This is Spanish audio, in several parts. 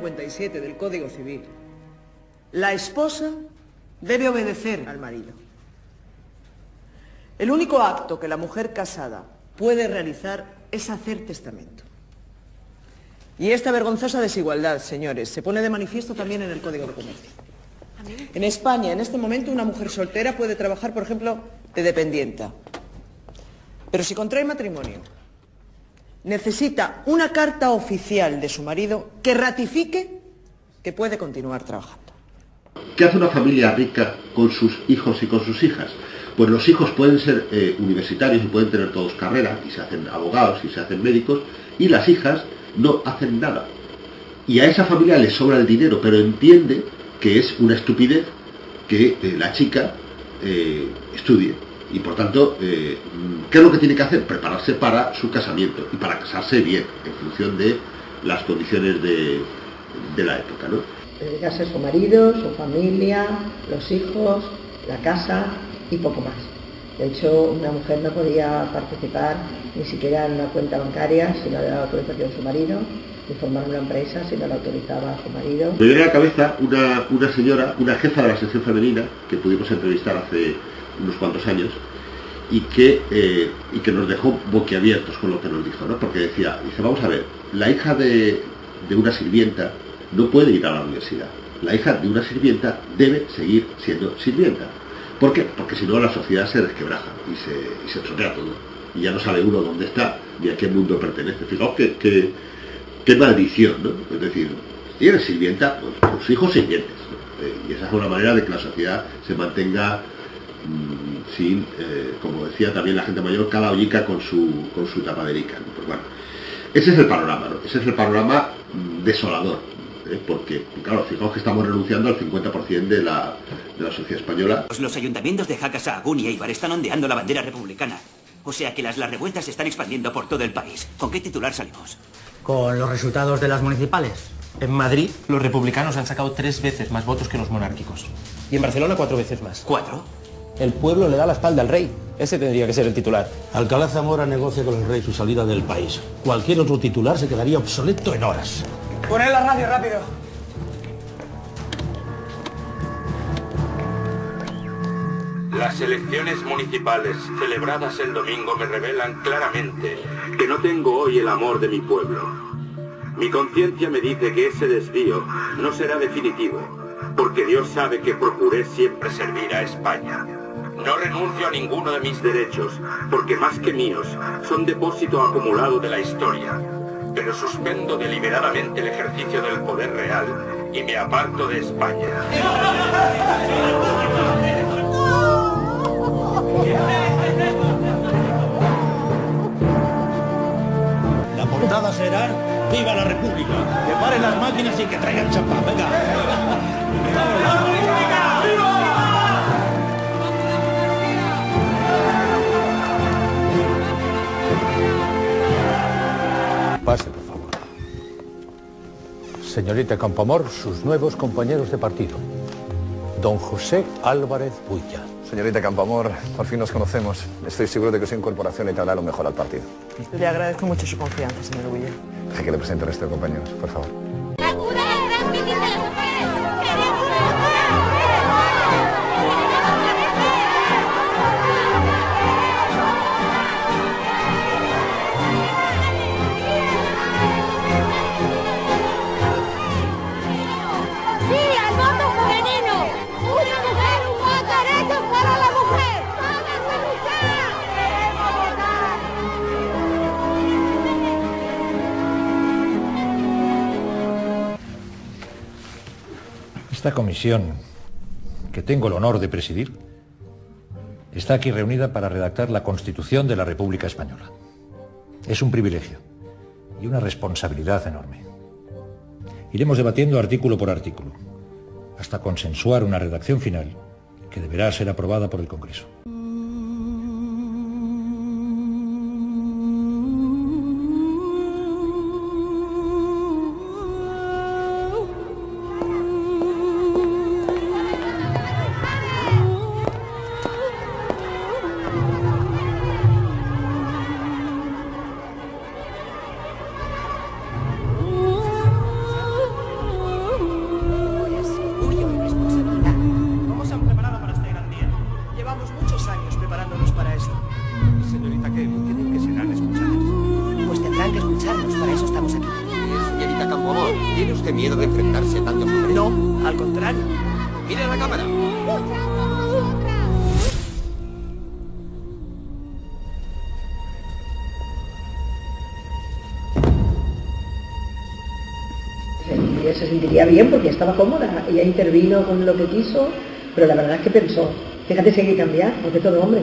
Según el artículo 57 del Código Civil, la esposa debe obedecer al marido. El único acto que la mujer casada puede realizar es hacer testamento. Y esta vergonzosa desigualdad, señores, se pone de manifiesto también en el Código de Comercio. En España, en este momento, una mujer soltera puede trabajar, por ejemplo, de dependienta. Pero si contrae matrimonio, necesita una carta oficial de su marido que ratifique que puede continuar trabajando. ¿Qué hace una familia rica con sus hijos y con sus hijas? Pues los hijos pueden ser eh, universitarios y pueden tener todos carrera, y se hacen abogados y se hacen médicos, y las hijas no hacen nada. Y a esa familia le sobra el dinero, pero entiende que es una estupidez que eh, la chica eh, estudie. Y por tanto, ¿qué es lo que tiene que hacer? Prepararse para su casamiento y para casarse bien, en función de las condiciones de, de la época. ¿no? dedicarse a su marido, su familia, los hijos, la casa y poco más. De hecho, una mujer no podía participar ni siquiera en una cuenta bancaria si no le daba autorización a su marido, ni formar una empresa si no la autorizaba a su marido. Me viene a la cabeza una, una señora, una jefa de la sección femenina, que pudimos entrevistar hace unos cuantos años, y que, eh, y que nos dejó boquiabiertos con lo que nos dijo, ¿no? Porque decía, dice, vamos a ver, la hija de, de una sirvienta no puede ir a la universidad. La hija de una sirvienta debe seguir siendo sirvienta. ¿Por qué? Porque si no la sociedad se desquebraja y se, y se estropea todo. Y ya no sabe uno dónde está ni a qué mundo pertenece. Fijaos qué, qué, maldición, ¿no? Es decir, si eres sirvienta, pues tus hijos sirvientes. Eh, y esa es una manera de que la sociedad se mantenga sin, eh, como decía también la gente mayor, cada ollica con su, con su tapaderica. Pues bueno, ese es el panorama, ¿no? Ese es el panorama mm, desolador ¿eh? porque, claro, fijaos que estamos renunciando al 50% de la, de la sociedad española. Pues los ayuntamientos de Jaca, Sahagún y Eibar están ondeando la bandera republicana. O sea que las, las revueltas se están expandiendo por todo el país. ¿Con qué titular salimos? Con los resultados de las municipales. En Madrid, los republicanos han sacado tres veces más votos que los monárquicos. Y en Barcelona, cuatro veces más. ¿Cuatro? El pueblo le da la espalda al rey. Ese tendría que ser el titular. Alcalá Zamora negocia con el rey su salida del país. Cualquier otro titular se quedaría obsoleto en horas. Poned la radio rápido. Las elecciones municipales celebradas el domingo me revelan claramente que no tengo hoy el amor de mi pueblo. Mi conciencia me dice que ese desvío no será definitivo, porque Dios sabe que procuré siempre servir a España. No renuncio a ninguno de mis derechos, porque más que míos, son depósito acumulado de la historia pero suspendo deliberadamente el ejercicio del poder real y me aparto de España. La portada será ¡Viva la República! Que paren las máquinas y que traigan champán. Venga. ¡Viva la República! Señorita Campamor, sus nuevos compañeros de partido. Don José Álvarez Builla. Señorita Campamor, por fin nos conocemos. Estoy seguro de que su incorporación le traerá lo mejor al partido. Le agradezco mucho su confianza, señor Bulla. Deje que le presente al resto de compañeros, por favor. Esta comisión, que tengo el honor de presidir, está aquí reunida para redactar la Constitución de la República Española. Es un privilegio y una responsabilidad enorme. Iremos debatiendo artículo por artículo, hasta consensuar una redacción final que deberá ser aprobada por el Congreso. Pues para eso estamos aquí. Señorita Campoamor, ¿tiene usted miedo de enfrentarse a tantos hombres? No, al contrario. Mire la cámara. Ella se sentiría bien porque estaba cómoda, ella intervino con lo que quiso, pero la verdad es que pensó, fíjate si hay que cambiar, porque todo hombre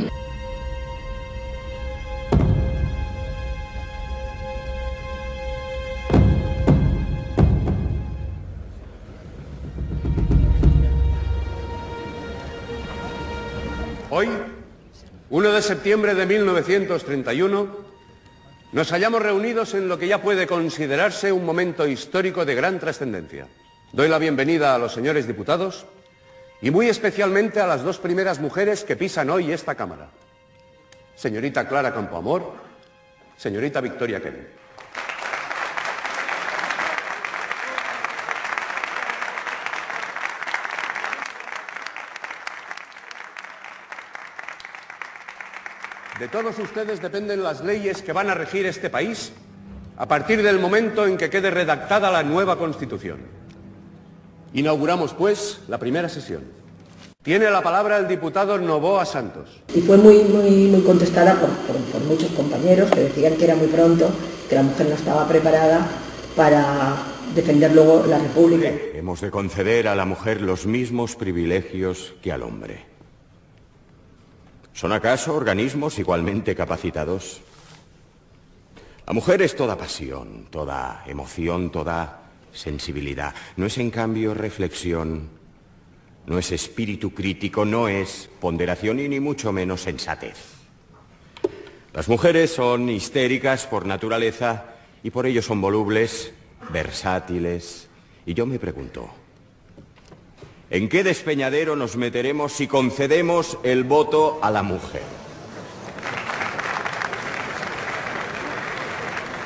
1 de septiembre de 1931, nos hallamos reunidos en lo que ya puede considerarse un momento histórico de gran trascendencia. Doy la bienvenida a los señores diputados y muy especialmente a las dos primeras mujeres que pisan hoy esta Cámara. Señorita Clara Campoamor, señorita Victoria Kennedy. De todos ustedes dependen las leyes que van a regir este país a partir del momento en que quede redactada la nueva Constitución. Inauguramos, pues, la primera sesión. Tiene la palabra el diputado Novoa Santos. Y fue muy, muy, muy contestada por, por- por muchos compañeros que decían que era muy pronto, que la mujer no estaba preparada para defender luego la República. Hemos de conceder a la mujer los mismos privilegios que al hombre. ¿Son acaso organismos igualmente capacitados? La mujer es toda pasión, toda emoción, toda sensibilidad. No es en cambio reflexión, no es espíritu crítico, no es ponderación y ni mucho menos sensatez. Las mujeres son histéricas por naturaleza y por ello son volubles, versátiles. Y yo me pregunto, ¿en qué despeñadero nos meteremos si concedemos el voto a la mujer?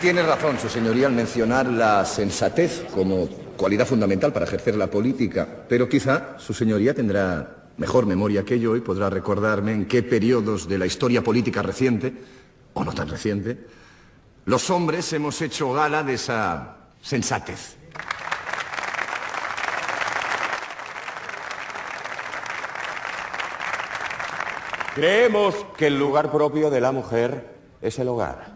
Tiene razón, su señoría, al mencionar la sensatez como cualidad fundamental para ejercer la política, pero quizá su señoría tendrá mejor memoria que yo y podrá recordarme en qué periodos de la historia política reciente, o no tan reciente, los hombres hemos hecho gala de esa sensatez. Creemos que el lugar propio de la mujer es el hogar.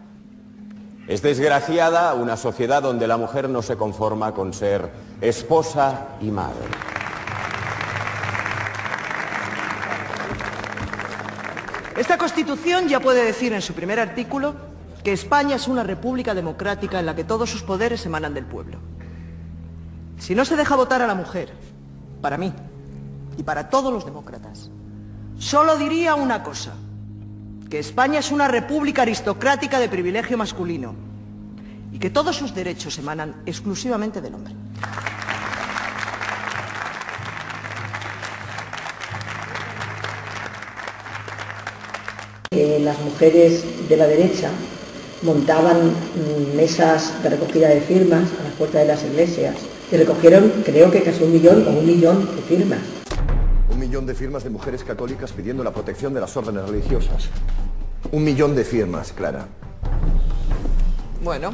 Es desgraciada una sociedad donde la mujer no se conforma con ser esposa y madre. Esta Constitución ya puede decir en su primer artículo que España es una república democrática en la que todos sus poderes emanan del pueblo. Si no se deja votar a la mujer, para mí y para todos los demócratas, solo diría una cosa, que España es una república aristocrática de privilegio masculino y que todos sus derechos emanan exclusivamente del hombre. que las mujeres de la derecha montaban mesas de recogida de firmas a las puertas de las iglesias y recogieron creo que casi un millón o un millón de firmas. Un millón de firmas de mujeres católicas pidiendo la protección de las órdenes religiosas. Un millón de firmas, Clara. Bueno,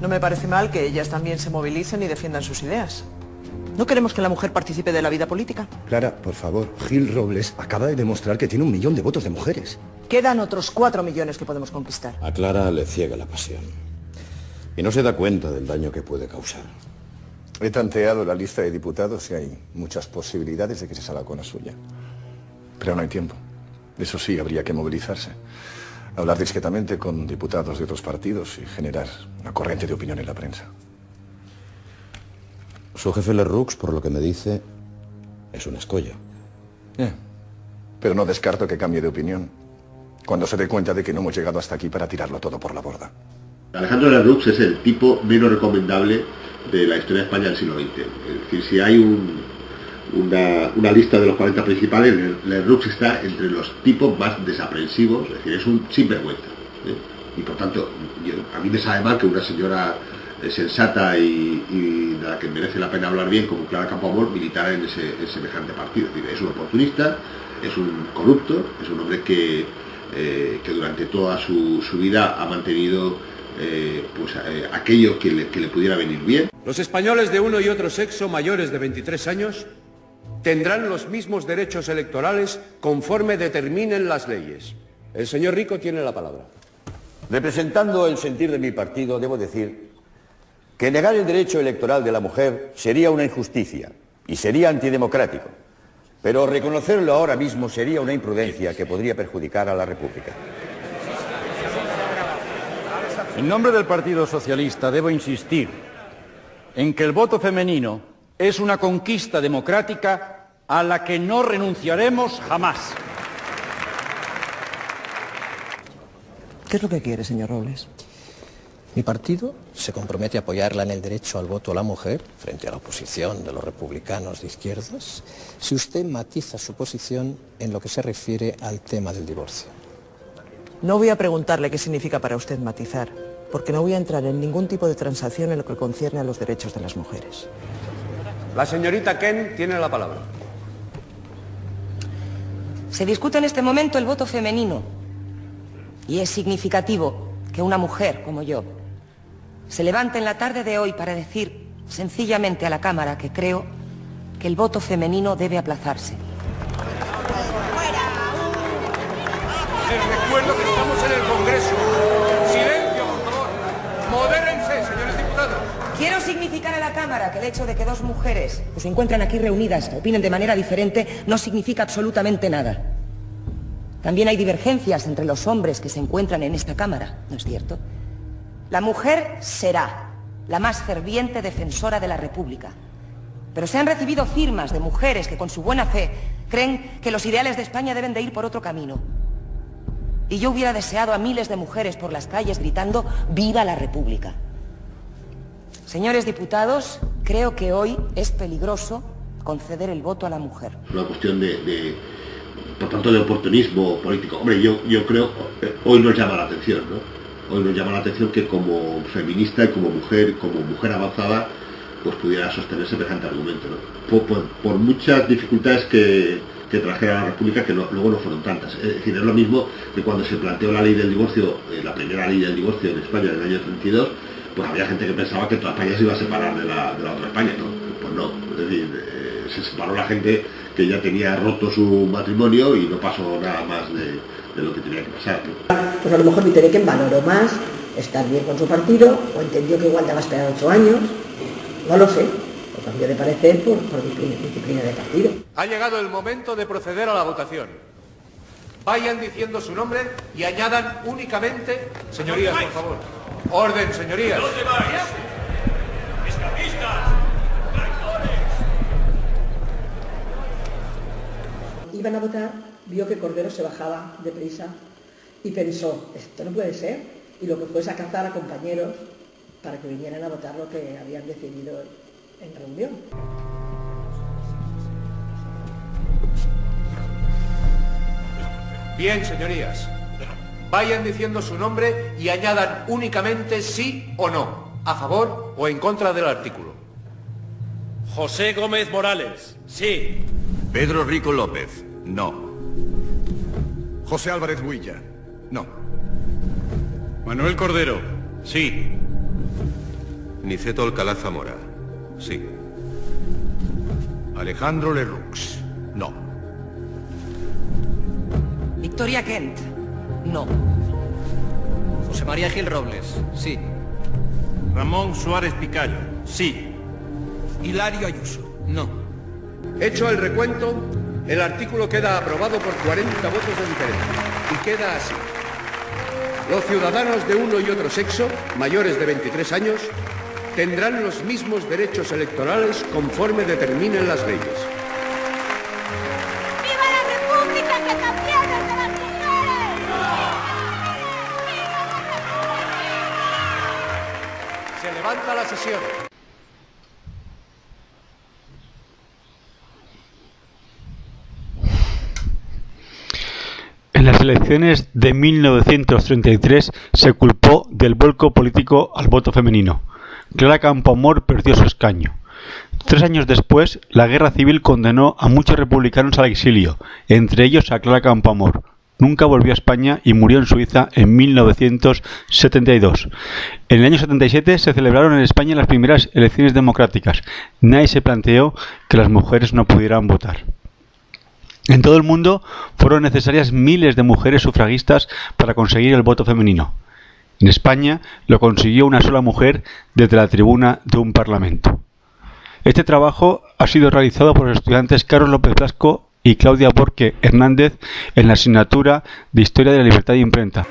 no me parece mal que ellas también se movilicen y defiendan sus ideas. ¿No queremos que la mujer participe de la vida política? Clara, por favor, Gil Robles acaba de demostrar que tiene un millón de votos de mujeres. Quedan otros cuatro millones que podemos conquistar. A Clara le ciega la pasión. Y no se da cuenta del daño que puede causar. He tanteado la lista de diputados y hay muchas posibilidades de que se salga con la suya. Pero no hay tiempo. Eso sí, habría que movilizarse. Hablar discretamente con diputados de otros partidos y generar una corriente de opinión en la prensa. Su jefe Lerroux, por lo que me dice, es un escollo. Eh, Pero no descarto que cambie de opinión. Cuando se dé cuenta de que no hemos llegado hasta aquí para tirarlo todo por la borda. Alejandro Lerroux es el tipo menos recomendable de la historia de España del siglo XX. Es decir, si hay un- una, una lista de los 40 principales, Lerroux está entre los tipos más desaprensivos, es decir, es un sinvergüenza. ¿eh? Y por tanto, yo- a mí me sabe mal que una señora eh, sensata y, y de la que merece la pena hablar bien, como Clara Campoamor, militara en, ese, en semejante partido. Es decir, es un oportunista, es un corrupto, es un hombre que, eh, que durante toda su, su vida ha mantenido eh, pues, eh, aquello que le, que le pudiera venir bien. Los españoles de uno y otro sexo mayores de 23 años tendrán los mismos derechos electorales conforme determinen las leyes. El señor Rico tiene la palabra. Representando el sentir de mi partido, debo decir que negar el derecho electoral de la mujer sería una injusticia y sería antidemocrático. Pero reconocerlo ahora mismo sería una imprudencia que podría perjudicar a la República. En nombre del Partido Socialista debo insistir en que el voto femenino es una conquista democrática a la que no renunciaremos jamás. ¿Qué es lo que quiere, señor Robles? Mi partido se compromete a apoyarla en el derecho al voto a la mujer frente a la oposición de los republicanos de izquierdas si usted matiza su posición en lo que se refiere al tema del divorcio. No voy a preguntarle qué significa para usted matizar, porque no voy a entrar en ningún tipo de transacción en lo que concierne a los derechos de las mujeres. La señorita Ken tiene la palabra. Se discute en este momento el voto femenino y es significativo que una mujer como yo se levante en la tarde de hoy para decir sencillamente a la Cámara que creo que el voto femenino debe aplazarse. Les recuerdo que Silencio, por favor. Modérense, señores diputados. Quiero significar a la Cámara que el hecho de que dos mujeres que se encuentran aquí reunidas opinen de manera diferente no significa absolutamente nada. También hay divergencias entre los hombres que se encuentran en esta Cámara, ¿no es cierto? La mujer será la más ferviente defensora de la República. Pero se han recibido firmas de mujeres que con su buena fe creen que los ideales de España deben de ir por otro camino. Y yo hubiera deseado a miles de mujeres por las calles gritando ¡Viva la República! Señores diputados, creo que hoy es peligroso conceder el voto a la mujer. Una cuestión de, por tanto, de oportunismo político. Hombre, yo, yo creo, eh, hoy nos llama la atención, ¿no? Hoy nos llama la atención que como feminista y como mujer, como mujer avanzada, pues pudiera sostener semejante argumento, ¿no? Por, por muchas dificultades que, que trajera la República, que luego no fueron tantas. Es decir, es lo mismo que cuando se planteó la ley del divorcio, eh, la primera ley del divorcio en España en el año 32, pues había gente que pensaba que toda España se iba a separar de la, de la otra España, ¿no? Pues no, es decir, eh, se separó la gente que ya tenía roto su matrimonio y no pasó nada más de, lo que tenía que pasar. Pues a lo mejor Viterequen valoró más estar bien con su partido o entendió que igual daba esperar ocho años, no lo sé, o cambió de parecer por, por disciplina, disciplina de partido. Ha llegado el momento de proceder a la votación. Vayan diciendo su nombre y añadan únicamente... Señorías, por favor. Orden, señorías. ¿Dónde vais? ¡Escapistas! Iban a votar, vio que Cordero se bajaba deprisa y pensó, esto no puede ser, y lo que fue es a cazar a compañeros para que vinieran a votar lo que habían decidido en reunión. Bien, señorías. Vayan diciendo su nombre y añadan únicamente sí o no, a favor o en contra del artículo. José Gómez Morales, sí. Pedro Rico López, no. José Álvarez Huilla, no. Manuel Cordero, sí. Niceto Alcalá Zamora, sí. Alejandro Lerroux, no. Victoria Kent, no. José María Gil Robles, sí. Ramón Suárez Picayo, sí. Hilario Ayuso, no. Hecho el recuento, el artículo queda aprobado por 40 votos de diferencia. Y queda así. Los ciudadanos de uno y otro sexo, mayores de 23 años, tendrán los mismos derechos electorales conforme determinen las leyes. ¡Viva la República que también es de las mujeres! Se levanta la sesión. En las elecciones de 1933 se culpó del vuelco político al voto femenino. Clara Campoamor perdió su escaño. Tres años después, la guerra civil condenó a muchos republicanos al exilio, entre ellos a Clara Campoamor. nunca volvió a España y murió en Suiza en 1972. En el año 77 se celebraron en España las primeras elecciones democráticas. Nadie se planteó que las mujeres no pudieran votar. En todo el mundo fueron necesarias miles de mujeres sufragistas para conseguir el voto femenino. En España lo consiguió una sola mujer desde la tribuna de un parlamento. Este trabajo ha sido realizado por los estudiantes Carlos López Blasco y Claudia Borque Hernández en la asignatura de Historia de la Libertad de Imprenta.